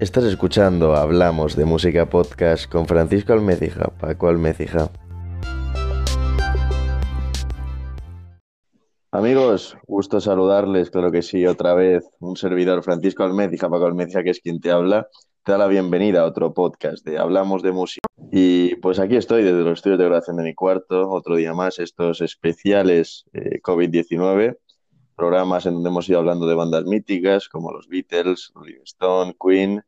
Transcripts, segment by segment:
Estás escuchando Hablamos de Música Podcast con Francisco Almecija, Paco Almecija. Amigos, gusto saludarles, claro que sí, otra vez un servidor, Francisco Almecija, Paco Almecija, que es quien te habla, te da la bienvenida a otro podcast de Hablamos de Música. Y pues aquí estoy desde los estudios de grabación de mi cuarto, otro día más, estos especiales eh, COVID-19, programas en donde hemos ido hablando de bandas míticas como los Beatles, Rolling Queen,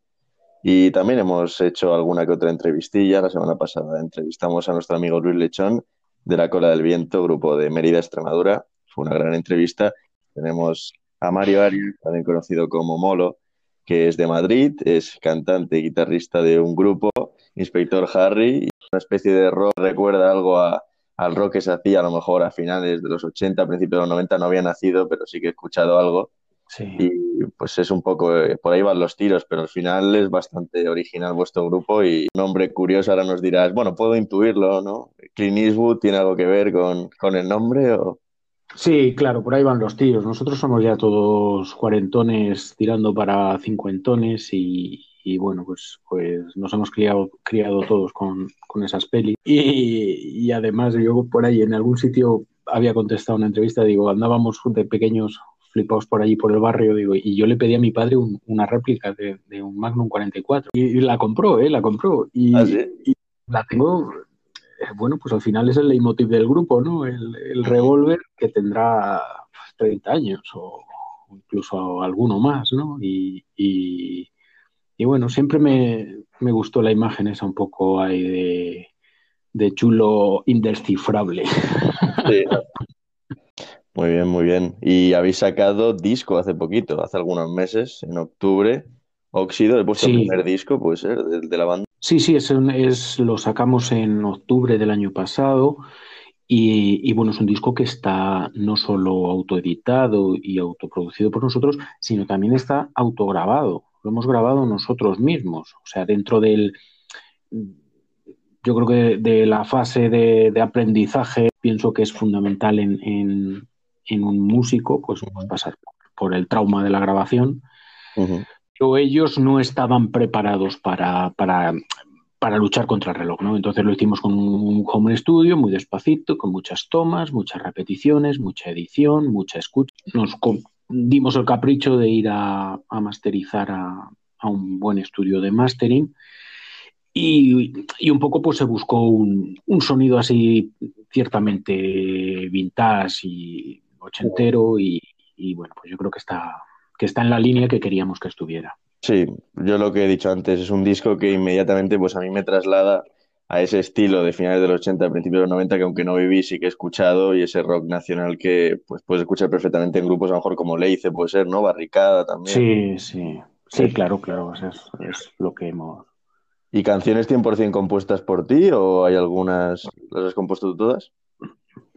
y también hemos hecho alguna que otra entrevistilla. La semana pasada entrevistamos a nuestro amigo Luis Lechón de La Cola del Viento, grupo de Mérida, Extremadura. Fue una gran entrevista. Tenemos a Mario Arias, también conocido como Molo, que es de Madrid, es cantante y guitarrista de un grupo, Inspector Harry, una especie de rock, recuerda algo al rock que se hacía a lo mejor a finales de los 80, principios de los 90, no había nacido, pero sí que he escuchado algo. Y pues es un poco, eh, por ahí van los tiros, pero al final es bastante original vuestro grupo y un nombre curioso, ahora nos dirás, bueno, puedo intuirlo, ¿no? Clint Eastwood tiene algo que ver con, con el nombre o... Sí, claro, por ahí van los tiros. Nosotros somos ya todos cuarentones tirando para cincuentones y, y bueno, pues, pues nos hemos criado, criado todos con, con esas pelis. Y, y, además yo por ahí en algún sitio había contestado una entrevista, digo, andábamos de pequeños flipados por allí por el barrio, digo, y yo le pedí a mi padre una réplica de, un Magnum 44 y, la compró, ¿eh? La compró y, ¿Ah, y la tengo, eh, bueno, pues al final es el leitmotiv del grupo, ¿no? El, el revólver que tendrá 30 años o incluso alguno más, ¿no? Y, y, bueno, siempre me, me, gustó la imagen esa un poco ahí de, de chulo indescifrable. Sí. Muy bien, muy bien. Y habéis sacado disco hace poquito, hace algunos meses, en octubre. Óxido, el vuestro Sí. primer disco, puede ser, de, de la banda. Sí, sí, es, un- es- lo sacamos en octubre del año pasado y, y, bueno, es un disco que está no solo autoeditado y autoproducido por nosotros, sino también está autograbado. Lo hemos grabado nosotros mismos. O sea, dentro del, yo creo que de la fase de, de aprendizaje, pienso que es fundamental en, en- en un músico, pues Ujú. pasar por el trauma de la grabación pero ellos no estaban preparados para, para, para luchar contra el reloj, ¿no? Entonces lo hicimos con un home studio muy despacito, con muchas tomas, muchas repeticiones, mucha edición, mucha escucha. Nos dimos el capricho de ir a, a masterizar a, a un buen estudio de mastering y, y un poco pues se buscó un, un sonido así ciertamente vintage y ochentero y, y bueno, pues yo creo que está, que está en la línea que queríamos que estuviera. Sí, yo lo que he dicho antes, es un disco que inmediatamente pues a mí me traslada a ese estilo de finales de los 80, principios de los 90, que aunque no viví, sí que he escuchado, y ese rock nacional que pues puedes escuchar perfectamente en grupos a lo mejor como Leice, puede ser, ¿no? Barricada también. Sí, sí, sí, claro, claro, es, es lo que hemos... ¿Y canciones 100% compuestas por ti o hay algunas, las has compuesto tú todas?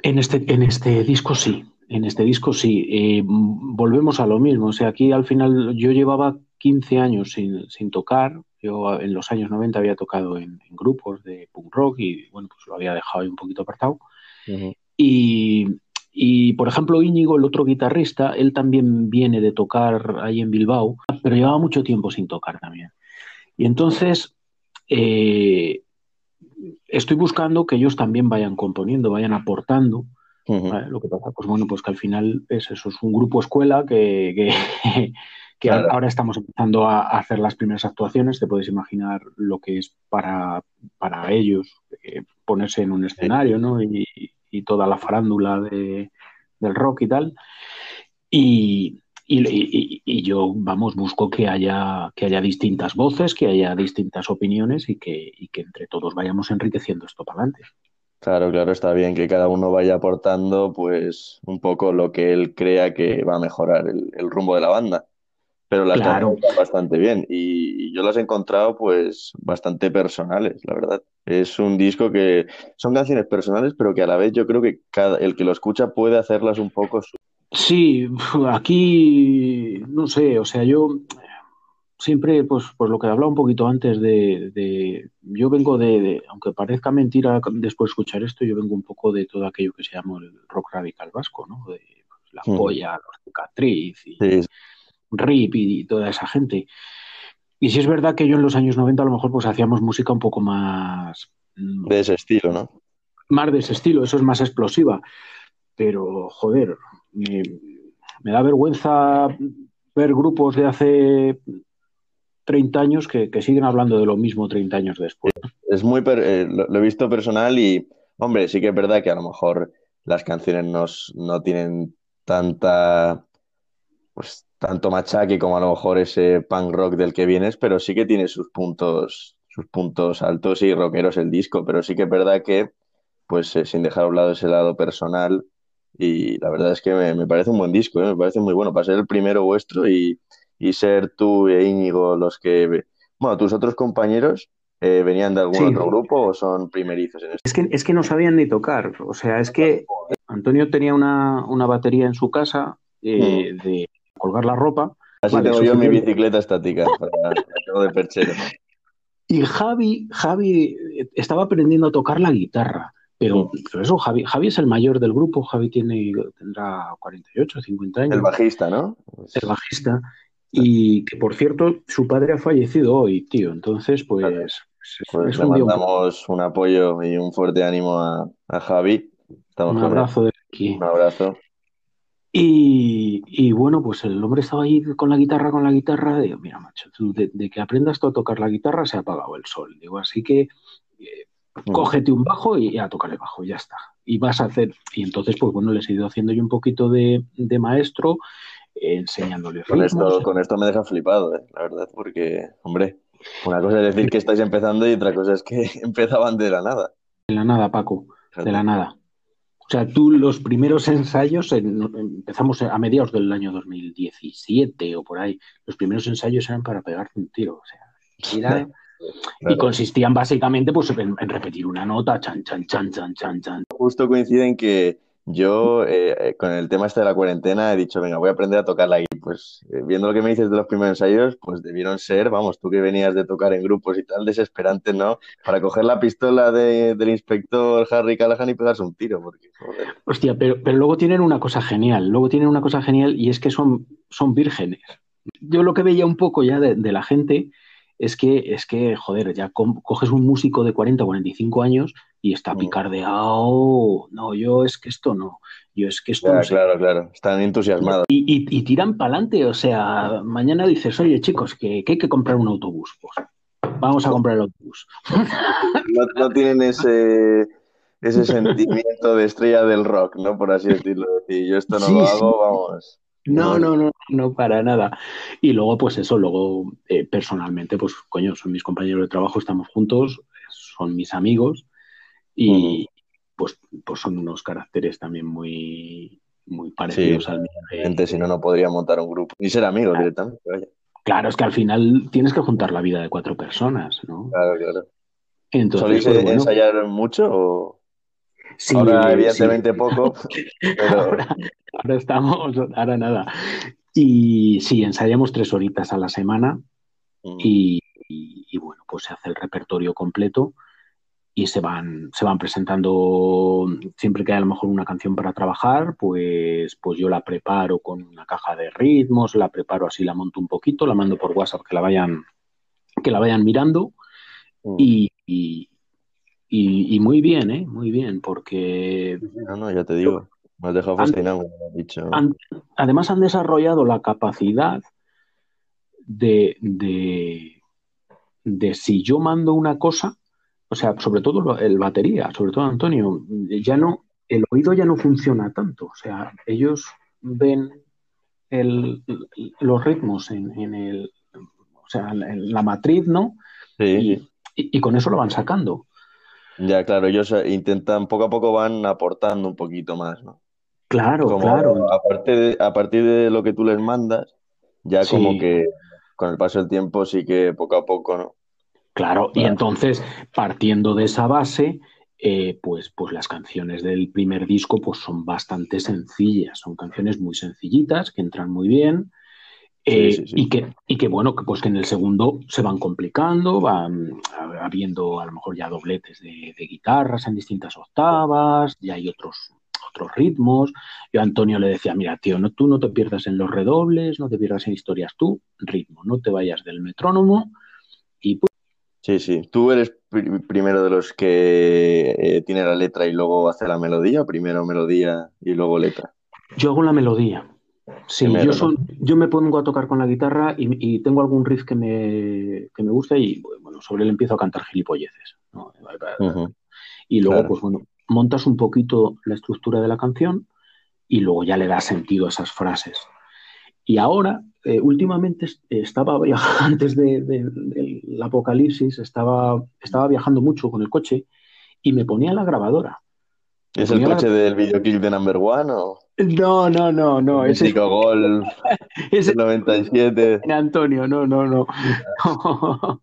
En este, en este disco sí, en este disco sí. Eh, volvemos a lo mismo, o sea, aquí al final yo llevaba 15 años sin, sin tocar, yo en los años 90 había tocado en, en grupos de punk rock y bueno, pues lo había dejado ahí un poquito apartado. Ujú. Y, y, por ejemplo, Íñigo, el otro guitarrista, él también viene de tocar ahí en Bilbao, pero llevaba mucho tiempo sin tocar también. Y entonces eh, estoy buscando que ellos también vayan componiendo, vayan aportando. Lo que pasa, pues bueno, pues que al final es eso, es un grupo escuela que, que, que Claro. ahora estamos empezando a a hacer las primeras actuaciones. Te puedes imaginar lo que es para, para ellos eh, ponerse en un escenario, ¿no? Y, y toda la farándula de, del rock y tal. Y, y, y- y yo, vamos, busco que haya, que haya distintas voces, que haya distintas opiniones y que, y que entre todos vayamos enriqueciendo esto para adelante. Claro, claro, está bien que cada uno vaya aportando pues un poco lo que él crea que va a mejorar el, el rumbo de la banda. Pero las Claro. canciones están bastante bien y, y yo las he encontrado pues bastante personales, la verdad. Es un disco que son canciones personales, pero que a la vez yo creo que cada, el que lo escucha puede hacerlas un poco su... Sí, aquí no sé, o sea, yo siempre, pues, pues lo que hablaba un poquito antes de, de yo vengo de, de, aunque parezca mentira después de escuchar esto, yo vengo un poco de todo aquello que se llama el rock radical vasco, ¿no? De pues, la Mm. polla, los cicatriz y Sí, Rip y, y toda esa gente. Y sí es verdad que yo en los años 90 a lo mejor pues hacíamos música un poco más... mm, de ese estilo, ¿no? Más de ese estilo, eso es más explosiva. Pero, joder, me, me da vergüenza ver grupos de hace 30 años que, siguen hablando de lo mismo 30 años después. Es muy, eh, lo, he visto personal y, hombre, sí que es verdad que a lo mejor las canciones no, no tienen tanta, pues tanto machaque como a lo mejor ese punk rock del que vienes, pero sí que tiene sus puntos, sus puntos altos y rockeros el disco, pero sí que es verdad que, pues eh, sin dejar a un lado ese lado personal, y la verdad es que me, me parece un buen disco, ¿eh? me parece muy bueno para ser el primero vuestro y, y ser tú e Íñigo los que... Bueno, tus otros compañeros eh, venían de algún sí. otro grupo o son primerizos en esto. Es que, es que no sabían ni tocar, o sea, es que Antonio tenía una, una batería en su casa eh, mm. de colgar la ropa. Así vale, tengo yo mi bicicleta estática para, para de perchero. Y Javi, Javi estaba aprendiendo a tocar la guitarra. Pero, pero, eso, Javi, Javi es el mayor del grupo, Javi tiene, tendrá 48, 50 años. El bajista, ¿no? El bajista. Y que, por cierto, su padre ha fallecido hoy, tío. Entonces, pues... Claro. Pues es le un mandamos un... un apoyo y un fuerte ánimo a, a Javi. Estamos un abrazo de aquí. Un abrazo. Y, y, bueno, pues el hombre estaba ahí con la guitarra, con la guitarra. Digo, mira, macho, tú de, de que aprendas tú a tocar la guitarra se ha apagado el sol. Digo, así que eh, cógete un bajo y a tocar el bajo, ya está. Y vas a hacer, y entonces, pues bueno, les he ido haciendo yo un poquito de, de maestro, enseñándole con esto, con esto me deja flipado, eh, la verdad, porque, hombre, una cosa es decir que estáis empezando y otra cosa es que empezaban de la nada. De la nada, Paco, de la nada. O sea, tú los primeros ensayos, en, empezamos a mediados del año 2017 o por ahí, los primeros ensayos eran para pegarte un tiro. O sea, era, Claro. Y consistían básicamente pues, en, en, repetir una nota, chan, chan, chan, chan, chan, chan. Justo coincide en que yo, eh, con el tema este de la cuarentena, he dicho, venga, voy a aprender a tocar la guitarra. Pues eh, viendo lo que me dices de los primeros ensayos, pues debieron ser, vamos, tú que venías de tocar en grupos y tal, desesperante, ¿no? Para coger la pistola de, del inspector Harry Callahan y pegarse un tiro. Porque, joder. Hostia, pero, pero luego tienen una cosa genial, luego tienen una cosa genial y es que son, son vírgenes. Yo lo que veía un poco ya de la gente es que, es que, joder, ya coges un músico de 40 o 45 años y está picardeado. No, yo es que esto no. Yo es que esto claro, no sé. Claro, claro, están entusiasmados. Y, y, y tiran para adelante, o sea, mañana dices, oye chicos, que, que, hay que comprar un autobús. Pues vamos a comprar el autobús. No, no tienen ese, ese sentimiento de estrella del rock, ¿no? Por así decirlo. Si yo esto no sí, lo hago, sí. vamos. No, no, no, no, para nada. Y luego, pues eso, luego eh, personalmente, pues coño, son mis compañeros de trabajo, estamos juntos, son mis amigos y uh -huh. pues, pues son unos caracteres también muy, muy parecidos sí, al mío. Gente, si no, no podría montar un grupo ni ser amigos claro. directamente. Vaya. Claro, es que al final tienes que juntar la vida de cuatro personas, ¿no? Claro, claro. Entonces, ¿Solís pues, bueno, ensayar mucho o...? Sí, ahora, evidentemente, sí. poco, pero... ahora, ahora, estamos, ahora nada. Y sí, ensayamos tres horitas a la semana mm. y, y, y, bueno, pues se hace el repertorio completo y se van, se van presentando siempre que hay a lo mejor una canción para trabajar, pues, pues yo la preparo con una caja de ritmos, la preparo así, la monto un poquito, la mando por WhatsApp que la vayan, que la vayan mirando mm. y, y y, y, muy bien, ¿eh? Muy bien, porque... No, no, ya te digo, me has dejado fascinado, han, como has dicho. Han, además han desarrollado la capacidad de, de, de, si yo mando una cosa, o sea, sobre todo el batería, sobre todo Antonio, ya no, el oído ya no funciona tanto, o sea, ellos ven el, los ritmos en, en, el, o sea, en la matriz, ¿no? Sí. Y, y, y con eso lo van sacando. Ya, claro, ellos eh, intentan, poco a poco van aportando un poquito más, ¿no? Claro, como claro. A partir, de, a partir de lo que tú les mandas, ya sí. como que con el paso del tiempo sí que poco a poco, ¿no? Claro, y entonces, partiendo de esa base, eh, pues, pues las canciones del primer disco pues son bastante sencillas, son canciones muy sencillitas, que entran muy bien, eh, sí, sí, sí. Y, que, y que bueno, que pues que en el segundo se van complicando, van habiendo a lo mejor ya dobletes de, de guitarras en distintas octavas, ya hay otros, otros ritmos. Yo a Antonio le decía, mira, tío, no, tú no te pierdas en los redobles, no te pierdas en historias, tú, ritmo, no te vayas del metrónomo Y pues, Sí, sí. ¿Tú eres pri- primero de los que eh, tiene la letra y luego hace la melodía? ¿O primero melodía y luego letra? yo hago la melodía. Sí, yo, yo me pongo a tocar con la guitarra y, y tengo algún riff que me, que me gusta y bueno, sobre él empiezo a cantar gilipolleces. Y luego, Claro. pues bueno, montas un poquito la estructura de la canción y luego ya le das sentido a esas frases. Y ahora, eh, últimamente est- estaba viajando, antes de- de- del apocalipsis, estaba, estaba viajando mucho con el coche y me ponía la grabadora. ¿Es el coche del videoclip de Number One o No, no, no, no, el ese mítico Golf del 97? es Antonio, no, no, no.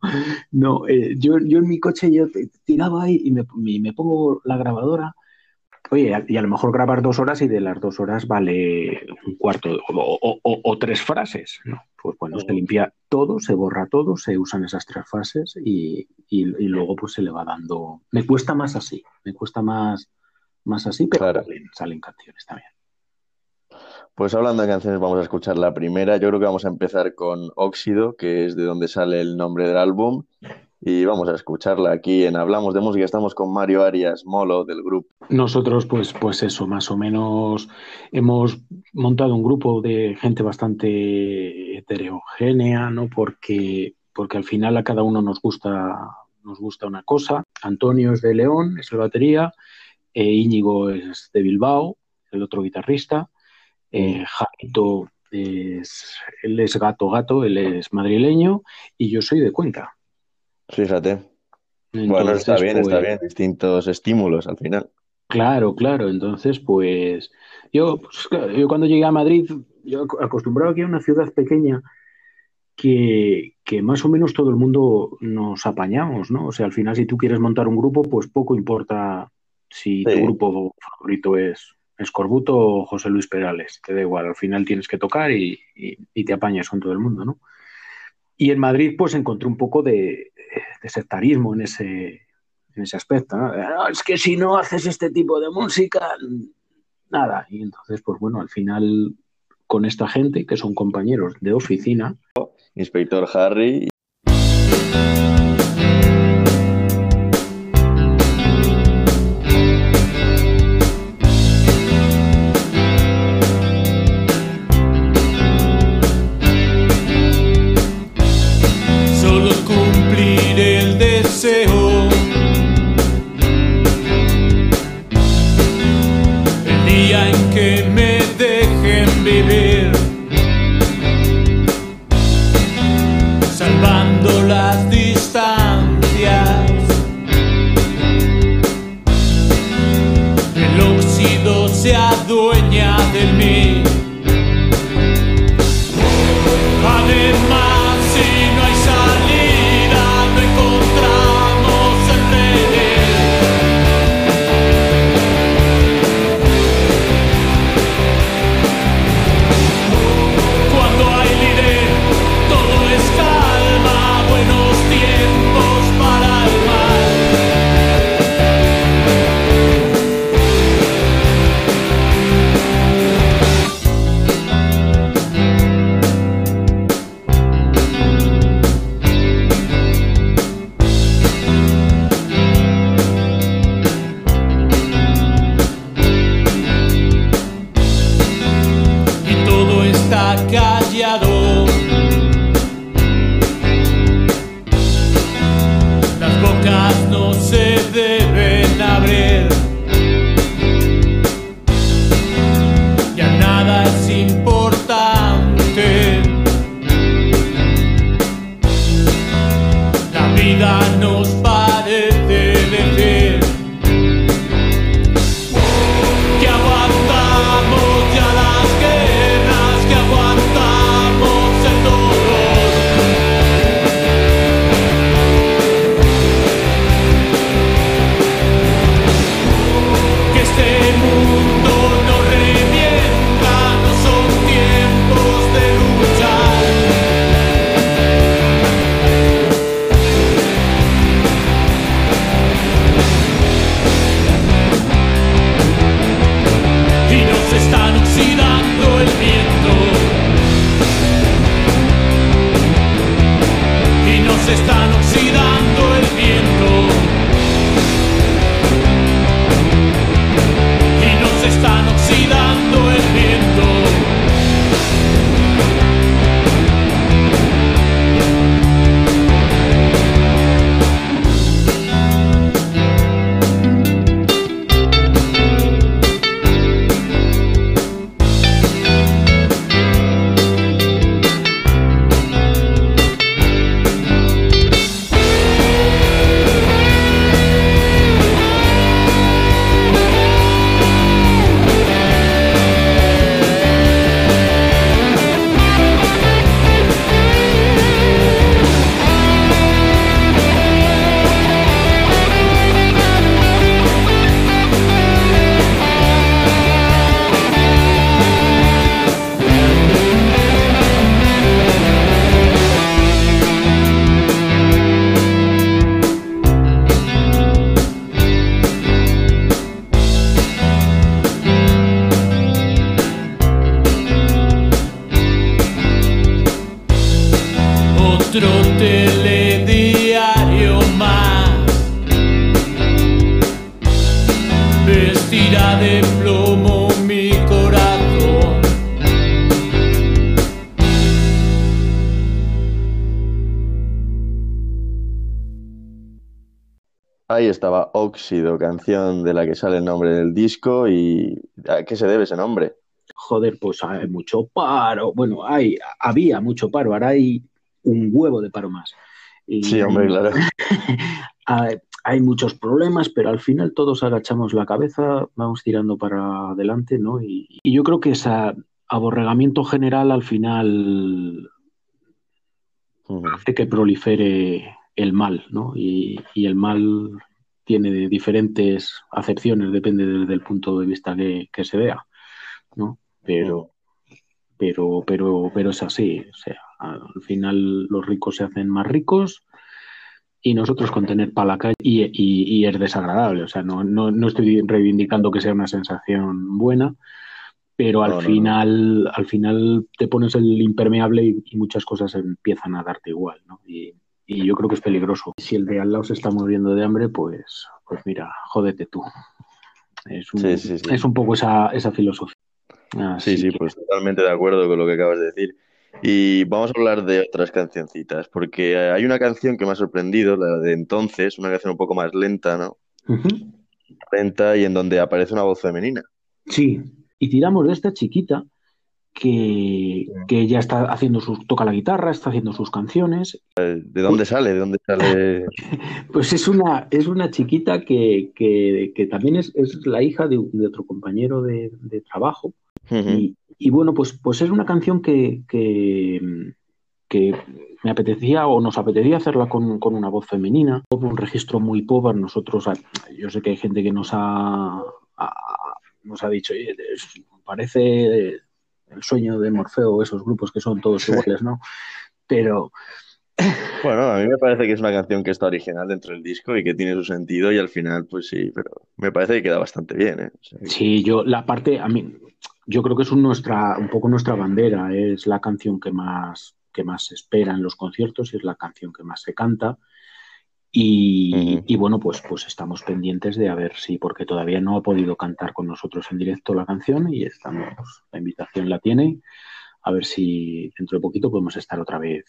No, eh, yo, yo en mi coche yo tiraba ahí y me, y me pongo la grabadora. Oye, y a lo mejor grabar dos horas y de las dos horas vale un cuarto o, o- o- o tres frases, ¿no? Pues bueno, se limpia todo, se borra todo, se usan esas tres frases y, y- y luego pues se le va dando. Me cuesta más así, me cuesta más, más así, pero Claro. salen, salen canciones también. Pues hablando de canciones, vamos a escuchar la primera. Yo creo que vamos a empezar con Óxido, que es de donde sale el nombre del álbum. Y vamos a escucharla aquí en Hablamos de Música. Estamos con Mario Arias Molo del grupo. Nosotros, pues, pues eso, más o menos hemos montado un grupo de gente bastante heterogénea, ¿no? Porque, porque al final a cada uno nos gusta, nos gusta una cosa. Antonio es de León, es el batería, eh, Íñigo es de Bilbao, el otro guitarrista, eh, Jaito es, él es gato gato, él es madrileño y yo soy de Cuenca. Fíjate. Bueno, está bien, está pues, bien. Distintos estímulos al final. Claro, claro. Entonces, pues yo, pues, claro, yo cuando llegué a Madrid, yo ac- acostumbrado aquí a una ciudad pequeña que, que más o menos todo el mundo nos apañamos, ¿no? O sea, al final, si tú quieres montar un grupo, pues poco importa si Sí. tu grupo favorito es Escorbuto o José Luis Perales, te da igual, al final tienes que tocar y, y- y te apañas con todo el mundo, ¿no? Y en Madrid, pues encontré un poco de, de sectarismo en ese, en ese aspecto, ¿no? "No, es que si no haces este tipo de música, nada. Y entonces, pues bueno, al final, con esta gente, que son compañeros de oficina, Inspector Harry. Otro telediario más. Vestirá de plomo mi corazón. Ahí estaba Óxido, canción de la que sale el nombre del disco y ¿a qué se debe ese nombre? Joder, pues hay mucho paro. Bueno, hay, había mucho paro, ahora hay un huevo de paro más. Y Sí, hombre, claro. hay, hay muchos problemas, pero al final todos agachamos la cabeza, vamos tirando para adelante, ¿no? Y, y yo creo que ese aborregamiento general al final hace que prolifere el mal, ¿no? Y, y el mal tiene diferentes acepciones, depende del, del punto de vista que, que se vea, ¿no? Pero, pero, pero, pero es así, o sea, al final los ricos se hacen más ricos y nosotros con tener para la calle y, y- y es desagradable, o sea, no, no, no estoy reivindicando que sea una sensación buena, pero al No, final, al final te pones el impermeable y, y muchas cosas empiezan a darte igual, ¿no? Y, yo creo que es peligroso. Si el de al lado se está muriendo de hambre, pues, pues mira, jódete tú. Es un, Sí, sí, sí. es un poco esa, esa filosofía. Sí, sí, que- pues totalmente de acuerdo con lo que acabas de decir. Y vamos a hablar de otras cancioncitas, porque hay una canción que me ha sorprendido, la de entonces, una canción un poco más lenta, ¿no? Lenta y en donde aparece una voz femenina. Sí, y tiramos de esta chiquita que, que ya está haciendo sus, toca la guitarra, está haciendo sus canciones. ¿De dónde sale? ¿De dónde sale? Pues es una, es una chiquita que, que, que también es, es la hija de, de otro compañero de, de trabajo. Y, y bueno, pues, pues es una canción que, que, que me apetecía o nos apetecía hacerla con, con una voz femenina, un registro muy pobre. Nosotros, ah, yo sé que hay gente que nos ha, nos ha dicho, "Oye, es- parece el sueño de Morfeo, esos grupos que son todos iguales, ¿no? Pero Bueno, a mí me parece que es una canción que está original dentro del disco y que tiene su sentido y al final, pues sí, pero me parece que queda bastante bien, ¿eh? O sea, que- sí, yo la parte, a mí, yo creo que es un, nuestra, un poco nuestra bandera, es la canción que más, que más se espera en los conciertos y es la canción que más se canta. Y, y bueno, pues, pues estamos pendientes de a ver si, porque todavía no ha podido cantar con nosotros en directo la canción y estamos, la invitación la tiene, a ver si dentro de poquito podemos estar otra vez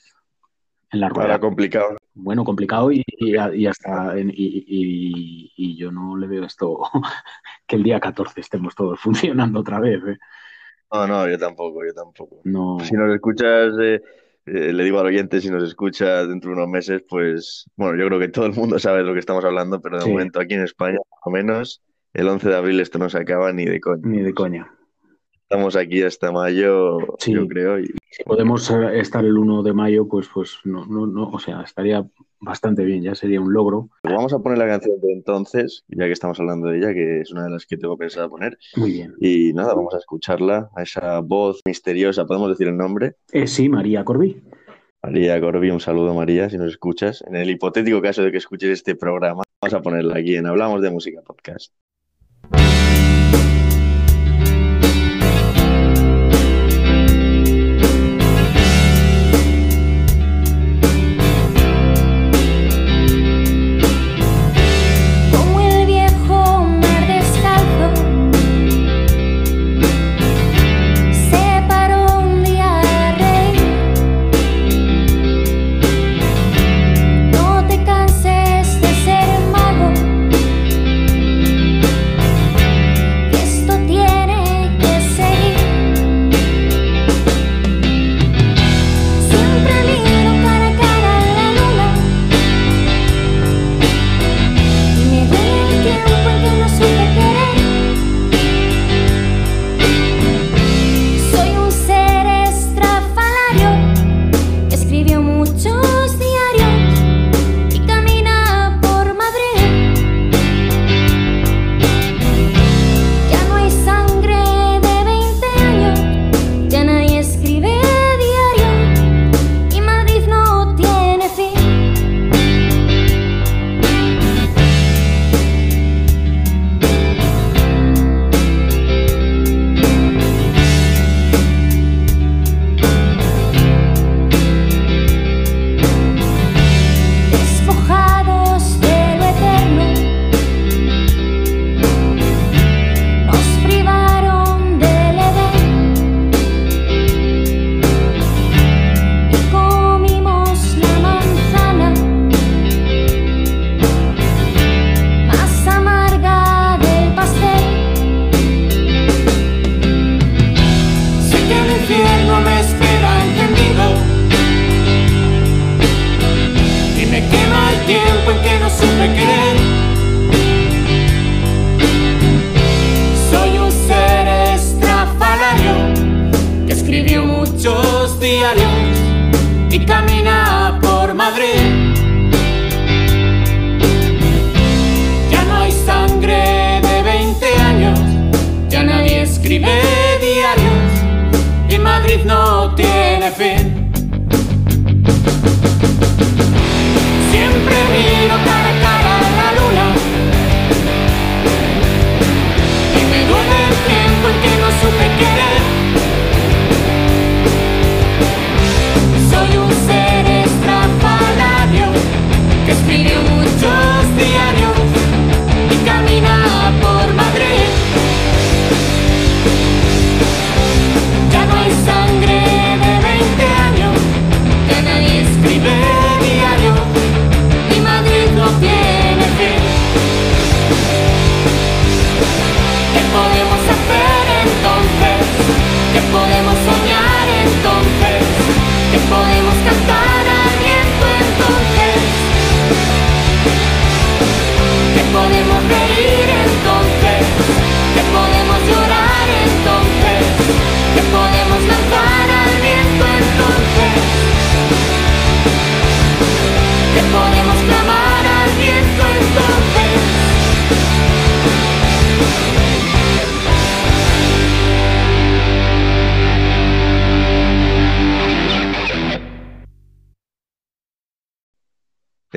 en la rueda. Ahora complicado. Bueno, complicado y, y, y hasta y, y- y yo no le veo esto que el día 14 estemos todos funcionando otra vez. ¿eh? No, no, yo tampoco, yo tampoco. No, Si nos escuchas, eh, eh, le digo al oyente, si nos escucha dentro de unos meses, pues, bueno, yo creo que todo el mundo sabe de lo que estamos hablando, pero de Sí. momento aquí en España, por lo menos, el 11 de abril esto no se acaba ni de coña. ni de coña. Estamos aquí hasta mayo, Sí. yo creo, y Si podemos estar el 1 de mayo, pues, pues no, no, no, o sea, estaría bastante bien, ya sería un logro. vamos a poner la canción de entonces, ya que estamos hablando de ella, que es una de las que tengo pensado poner. Muy bien. Y nada, vamos a escucharla, a esa voz misteriosa, ¿podemos decir el nombre? Eh, sí, María Corbí. María Corby, un saludo María, si nos escuchas. En el hipotético caso de que escuches este programa, vamos a ponerla aquí en Hablamos de Música Podcast. Por Madrid. Ya no hay sangre de 20 años, ya nadie escribe diarios y Madrid no tiene fin.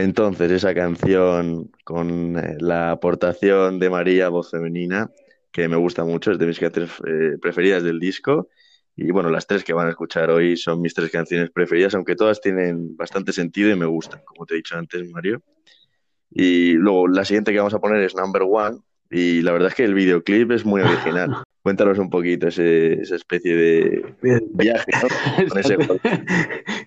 Entonces, esa canción con eh, la aportación de María, voz femenina, que me gusta mucho, es de mis canciones eh, preferidas del disco. Y bueno, las tres que van a escuchar hoy son mis tres canciones preferidas, aunque todas tienen bastante sentido y me gustan, como te he dicho antes, Mario. Y luego la siguiente que vamos a poner es Number One, y la verdad es que el videoclip es muy original. Cuéntanos un poquito ese- esa especie de viaje, ¿no? Con ese juego.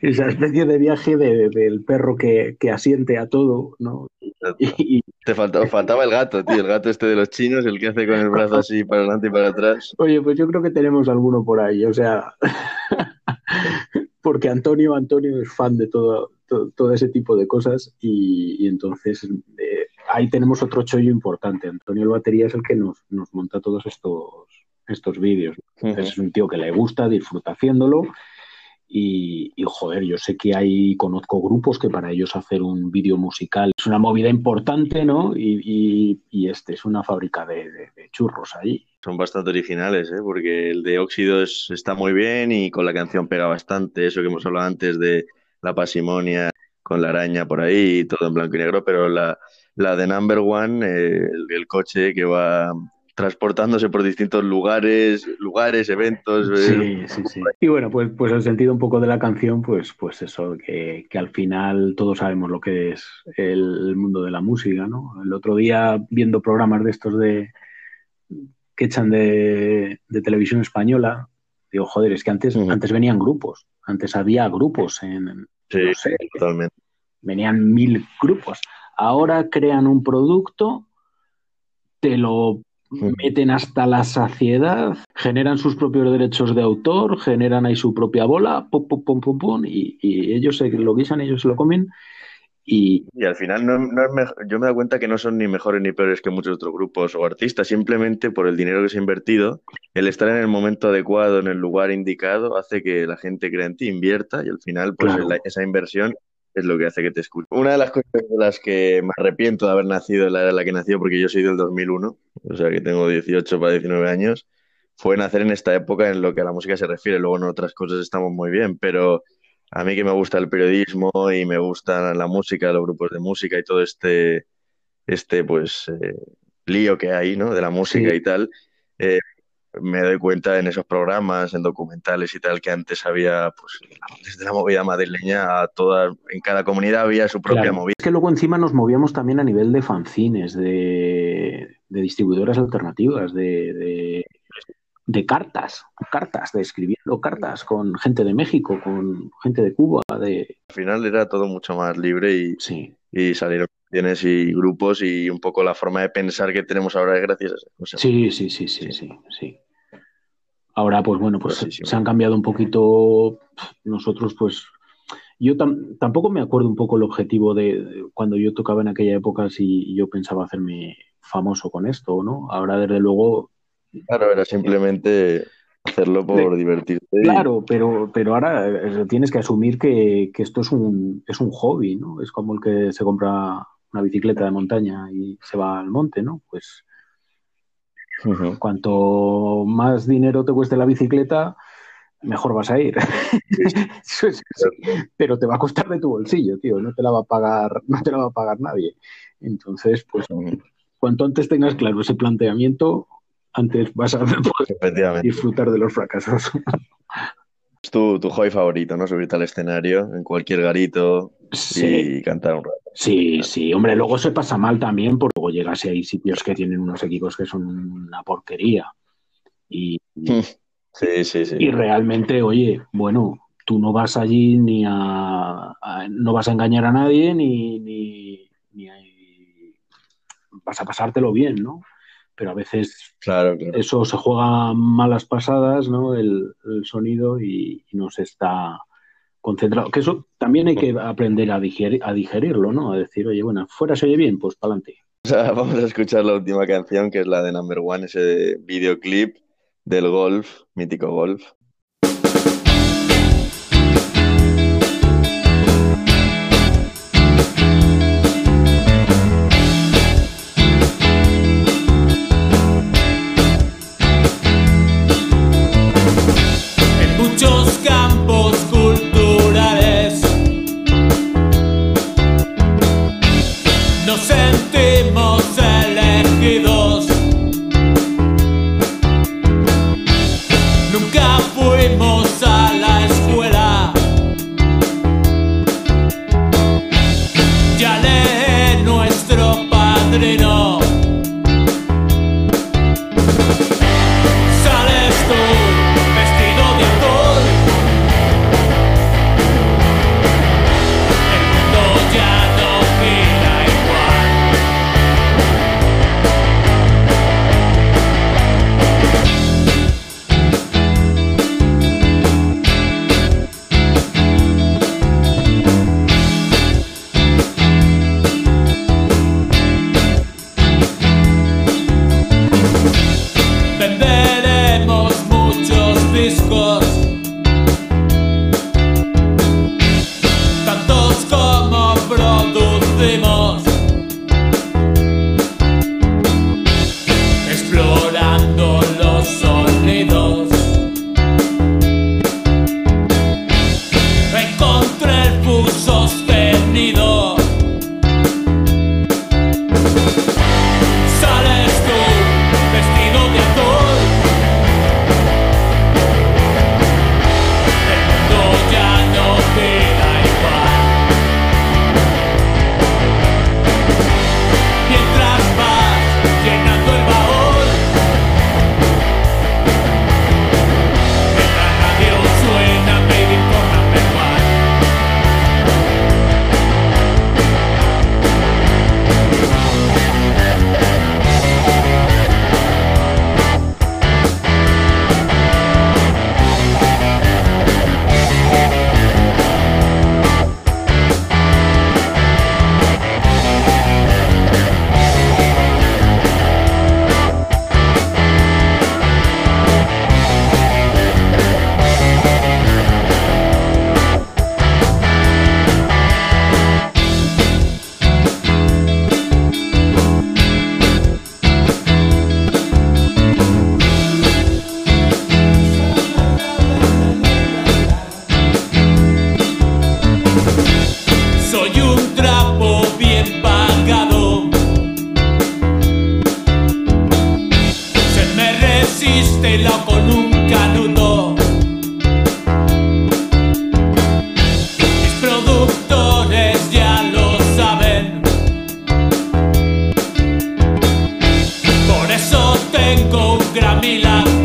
Esa especie de viaje de- del perro que, que asiente a todo, ¿no? Y, Te faltaba, faltaba el gato, tío, el gato este de los chinos, el que hace con el brazo así para adelante y para atrás. oye, pues yo creo que tenemos alguno por ahí, o sea, porque Antonio, Antonio es fan de todo, to- todo ese tipo de cosas y, y entonces eh, ahí tenemos otro chollo importante. Antonio el batería es el que nos, nos monta todos estos, estos vídeos. Es un tío que le gusta, disfruta haciéndolo. Y, y, joder, yo sé que hay, conozco grupos que para ellos hacer un vídeo musical es una movida importante, ¿no? Y, y- y este es una fábrica de, de- de churros ahí. Son bastante originales, ¿eh? Porque el de Óxidos está muy bien y con la canción pega bastante. Eso que hemos hablado antes de la pasimonia con la araña por ahí y todo en blanco y negro, pero la, la de Number One, eh, el, el coche que va transportándose por distintos lugares, lugares, eventos. eh, Sí, sí, sí. Y bueno, pues, pues el sentido un poco de la canción, pues, pues eso, que, que al final todos sabemos lo que es el, mundo de la música, ¿no? El otro día, viendo programas de estos de que echan de, de televisión española, digo, joder, es que antes, antes venían grupos, antes había grupos en, sí, no sé, totalmente. venían mil grupos. Ahora crean un producto, te lo. Meten hasta la saciedad, generan sus propios derechos de autor, generan ahí su propia bola, pum, pum, pum, pum, pum, y, y ellos se lo guisan, ellos se lo comen, y Y al final no, no es yo me dado cuenta que no son ni mejores ni peores que muchos otros grupos o artistas, simplemente por el dinero que se ha invertido, el estar en el momento adecuado, en el lugar indicado, hace que la gente crea en ti, invierta y al final pues Claro. la- esa inversión es lo que hace que te escuche. Una de las cosas de las que me arrepiento de haber nacido en la era en la que nací, porque yo soy del 2001, o sea que tengo 18 para 19 años, fue nacer en esta época en lo que a la música se refiere. Luego en otras cosas estamos muy bien, pero a mí que me gusta el periodismo y me gusta la música, los grupos de música y todo este, este pues, eh, lío que hay, ¿no? De la música Sí. y tal, eh, me doy cuenta en esos programas, en documentales y tal, que antes había, pues, desde la movida madrileña a toda, en cada comunidad había su propia Claro. movida. Es que luego encima nos movíamos también a nivel de fanzines, de, de distribuidoras alternativas, de, de, de cartas, cartas, de escribiendo cartas con gente de México, con gente de Cuba, de... Al final era todo mucho más libre y, Sí, y salieron canciones y grupos y un poco la forma de pensar que tenemos ahora es gracias a esas cosas. sí, sí, sí, sí, sí, sí. Ahora, pues bueno, pues se han cambiado un poquito. Nosotros, pues, yo tam- tampoco me acuerdo un poco el objetivo de, de cuando yo tocaba en aquella época si yo pensaba hacerme famoso con esto, ¿no? Ahora, desde luego, Claro, era simplemente hacerlo por divertirte. Claro, pero, pero ahora eh, tienes que asumir que, que esto es un, es un hobby, ¿no? Es como el que se compra una bicicleta de montaña y se va al monte, ¿no? Pues cuanto más dinero te cueste la bicicleta, mejor vas a ir. Pero te va a costar de tu bolsillo, tío, no te la va a pagar, no te la va a pagar nadie. Entonces, pues cuanto antes tengas claro ese planteamiento, antes vas a poder disfrutar de los fracasos. Es tu, tu hobby favorito, ¿no? Subirte al escenario en cualquier garito Sí, y cantar un rato. Sí, sí. Hombre, luego se pasa mal también, porque luego llegas y hay sitios que tienen unos equipos que son una porquería. Y, Sí, sí, sí. y realmente, oye, bueno, tú no vas allí ni a, a- no vas a engañar a nadie ni, ni, ni a- vas a pasártelo bien, ¿no? Pero a veces Claro, claro. eso se juega malas pasadas, ¿no? El, el sonido y, y no se está concentrado. Que eso también hay que aprender a, digerir, a digerirlo, ¿no? A decir, oye, bueno, fuera se oye bien, pues para adelante. Vamos a escuchar la última canción, que es la de Number One, ese videoclip del golf, mítico golf.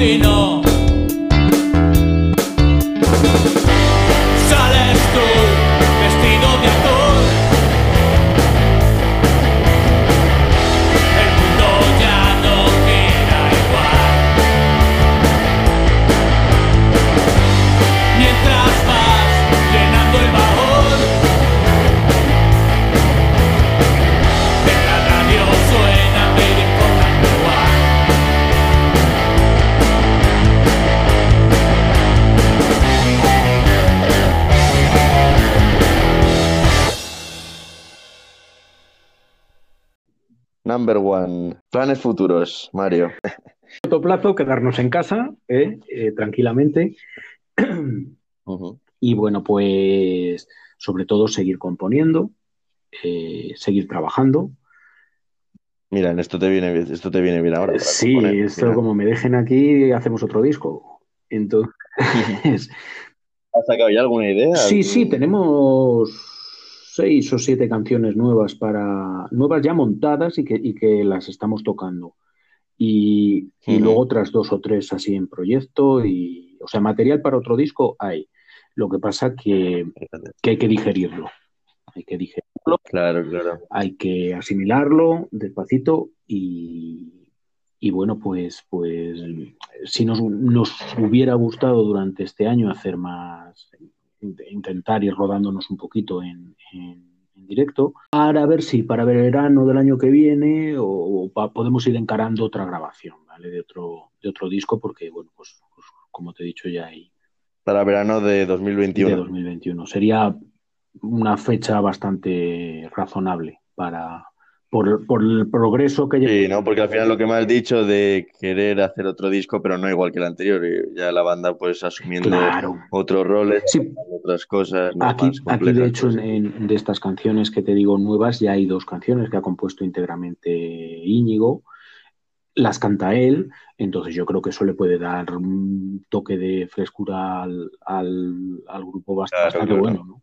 no number one. Planes futuros, Mario. corto plazo, quedarnos en casa, ¿eh? Eh, tranquilamente. Y bueno, pues sobre todo seguir componiendo, eh, seguir trabajando. Mira, en esto te viene, bien- esto te viene bien ahora. Sí, componer, esto mira. como me dejen aquí, hacemos otro disco. Entonces, ¿Has sacado ya alguna idea? sí, sí, ¿Algún- tenemos seis o siete canciones nuevas para, nuevas ya montadas y que, y que las estamos tocando. Y, luego otras dos o tres así en proyecto y, o sea, material para otro disco hay. Lo que pasa que, que hay que digerirlo. Hay que digerirlo, Claro, claro. hay que asimilarlo despacito y, y bueno, pues, pues si nos, nos hubiera gustado durante este año hacer más, intentar ir rodándonos un poquito en, en- en directo, para ver si para verano del año que viene o, o pa- podemos ir encarando otra grabación, ¿vale? De otro, de otro disco, porque bueno, pues, pues, como te he dicho ya hay Para verano de de 2021. 2021. Sería una fecha bastante razonable para por, por el progreso que Sí, ¿no? Porque al final lo que me has dicho de querer hacer otro disco, pero no igual que el anterior, ya la banda pues asumiendo Claro. otros roles, Sí. otras cosas ¿no? Aquí, más aquí, de hecho, pues. en, de estas canciones que te digo nuevas, ya hay dos canciones que ha compuesto íntegramente Íñigo. Las canta él, entonces yo creo que eso le puede dar un toque de frescura al, al- al grupo Claro, bastante claro. bueno, ¿no?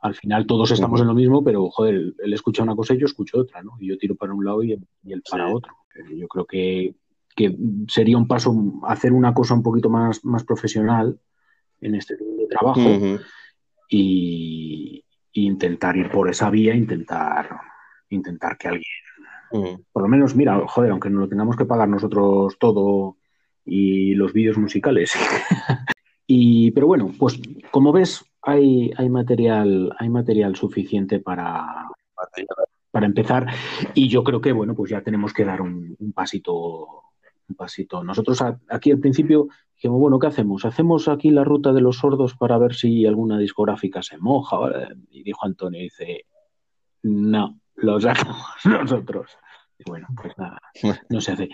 Al final todos estamos en lo mismo, pero joder, él escucha una cosa y yo escucho otra, ¿no? Y yo tiro para un lado y, y él para Sí. otro. Yo creo que, que sería un paso hacer una cosa un poquito más, más profesional en este trabajo Ujú. y, y intentar ir por esa vía, intentar, intentar que alguien, por lo menos, mira, joder, aunque no lo tengamos que pagar nosotros todo y los vídeos musicales. y, pero bueno, pues como ves, hay, material, hay material suficiente para, para empezar. Y yo creo que, bueno, pues ya tenemos que dar un, pasito, un pasito. Nosotros aquí al principio dijimos, bueno, ¿qué hacemos? ¿Hacemos aquí la ruta de los sordos para ver si alguna discográfica se moja? Y dijo Antonio, dice, no, lo sacamos nosotros. Y bueno, pues nada, no se hace.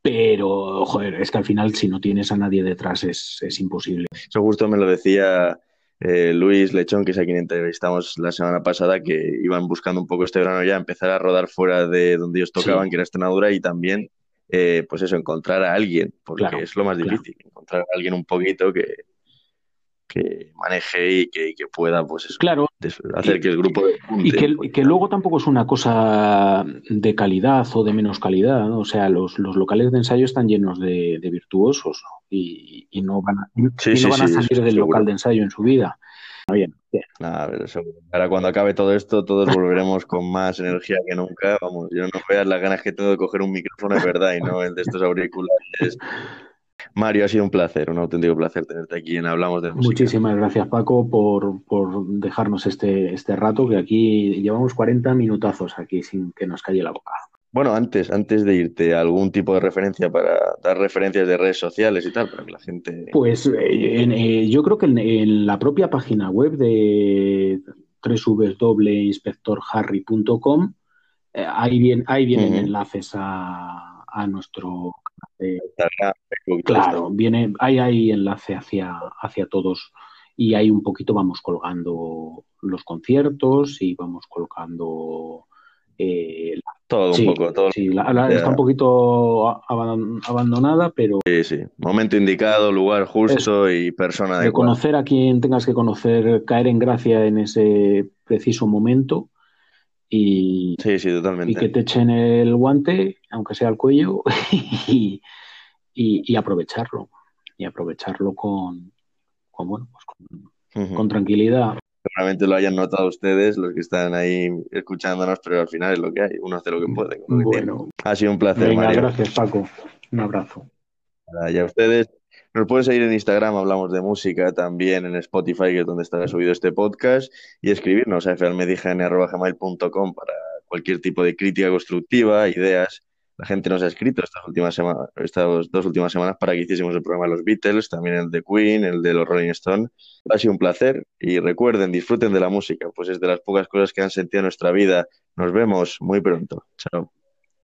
Pero, joder, es que al final si no tienes a nadie detrás es, es imposible. Eso justo me lo decía eh, Luis Lechón, que es a quien entrevistamos la semana pasada, que iban buscando un poco este verano ya empezar a rodar fuera de donde ellos tocaban, Sí. que era Extremadura, y también, eh, pues eso, encontrar a alguien, porque Claro, es lo más claro. difícil, encontrar a alguien un poquito que, que maneje y que, que pueda, pues eso, Claro, hacer que el grupo Y que, y luego tampoco es una cosa de calidad o de menos calidad, ¿no? O sea, los, los locales de ensayo están llenos de, de virtuosos ¿no? y, y no van a, y Sí, no sí, van a sí, salir del seguro. local de ensayo en su vida. Bien, bien. Nada, Ahora cuando acabe todo esto, todos volveremos con más energía que nunca. Vamos, yo no veas las ganas que tengo de coger un micrófono, es verdad, y no el de estos auriculares. Mario, ha sido un placer, un auténtico placer tenerte aquí en Hablamos de Música. Muchísimas gracias, Paco, por, por dejarnos este, este rato, que aquí llevamos 40 minutazos aquí sin que nos calle la boca. Bueno, antes, antes de irte, algún tipo de referencia para dar referencias de redes sociales y tal, para que la gente... Pues eh, en- eh, yo creo que en, en la propia página web de www.inspectorharry.com eh, ahí, bien, ahí vienen enlaces a, a nuestro... eh, claro, viene, hay ahí enlace hacia, hacia todos y ahí un poquito vamos colgando los conciertos y vamos colgando... eh, la- Todo un poco, todo. sí, la- la- Ya. está un poquito abandonada, pero Sí, sí. Momento indicado, lugar justo y persona de adecuada. conocer a quien tengas que conocer, caer en gracia en ese preciso momento y, Sí, sí, y que te echen el guante, aunque sea al cuello, y, y- y aprovecharlo. Y aprovecharlo con, con, bueno, pues con, tranquilidad. Seguramente lo hayan notado ustedes, los que están ahí escuchándonos, pero al final es lo que hay. Uno hace lo que puede. con lo que tiene. Bueno, Ha sido un placer, venga, Mario. gracias Paco. Un abrazo. Y a ustedes nos pueden seguir en Instagram, hablamos de música, también en Spotify, que es donde estará subido este podcast, y escribirnos a falmedign.gmail.com para cualquier tipo de crítica constructiva, ideas. La gente nos ha escrito estas últimas semanas, estas dos últimas semanas para que hiciésemos el programa de los Beatles, también el de Queen, el de los Rolling Stones. Ha sido un placer y recuerden, disfruten de la música, pues es de las pocas cosas que han sentido en nuestra vida. Nos vemos muy pronto. Chao.